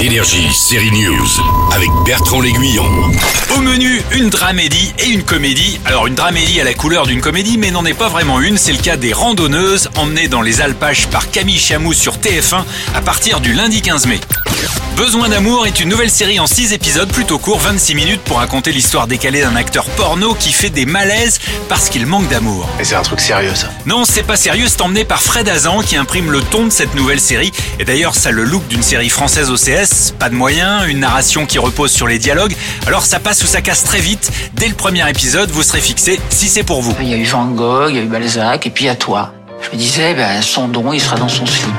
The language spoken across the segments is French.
Énergie Série News avec Bertrand L'Aiguillon. Au menu, une dramédie et une comédie. Alors une dramédie à la couleur d'une comédie, mais n'en est pas vraiment une. C'est le cas des randonneuses emmenées dans les alpages par Camille Chamou sur TF1 à partir du lundi 15 mai. Besoin d'amour est une nouvelle série en 6 épisodes plutôt court, 26 minutes pour raconter l'histoire décalée d'un acteur porno qui fait des malaises parce qu'il manque d'amour. Mais c'est un truc sérieux ça. Non, c'est pas sérieux, c'est emmené par Fred Azan qui imprime le ton de cette nouvelle série. Et d'ailleurs, ça a le look d'une série française OCS, pas de moyens, une narration qui repose sur les dialogues. Alors ça passe ou ça casse très vite. Dès le premier épisode, vous serez fixé si c'est pour vous. Il y a eu Van Gogh, il y a eu Balzac, et puis il y a toi. Je me disais, ben, son don, il sera dans son slip.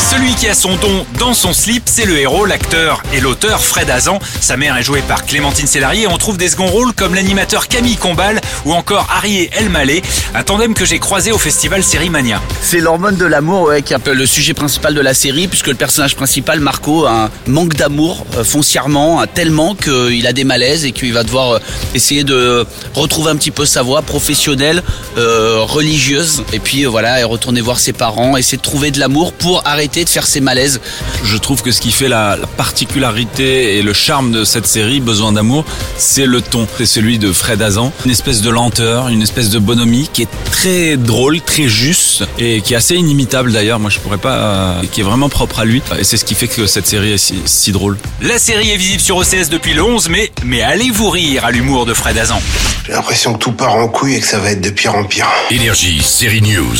Celui qui a son don dans son slip, c'est le héros, l'acteur et l'auteur Fred Azan. Sa mère est jouée par Clémentine Célarier et on trouve des seconds rôles comme l'animateur Camille Combal ou encore Harry El Malé, un tandem que j'ai croisé au festival Sérimania. C'est l'hormone de l'amour qui est un peu le sujet principal de la série puisque le personnage principal, Marco, a un manque d'amour euh, foncièrement, tellement qu'il a des malaises et qu'il va devoir euh, essayer de retrouver un petit peu sa voix professionnelle, euh, religieuse et puis voilà, et retourner voir ses parents, essayer de trouver de l'amour pour arrêter de faire ses malaises. Je trouve que ce qui fait la, la particularité et le charme de cette série, Besoin d'amour, c'est le ton. C'est celui de Fred Azan. Une espèce de lenteur, une espèce de bonhomie qui est très drôle, très juste et qui est assez inimitable d'ailleurs. Moi, je pourrais pas, euh, qui est vraiment propre à lui. Et c'est ce qui fait que cette série est si, si drôle. La série est visible sur OCS depuis le 11 mai, mais allez-vous rire à l'humour de Fred Azan. J'ai l'impression que tout part en couille et que ça va être de pire en pire. Énergie Série News.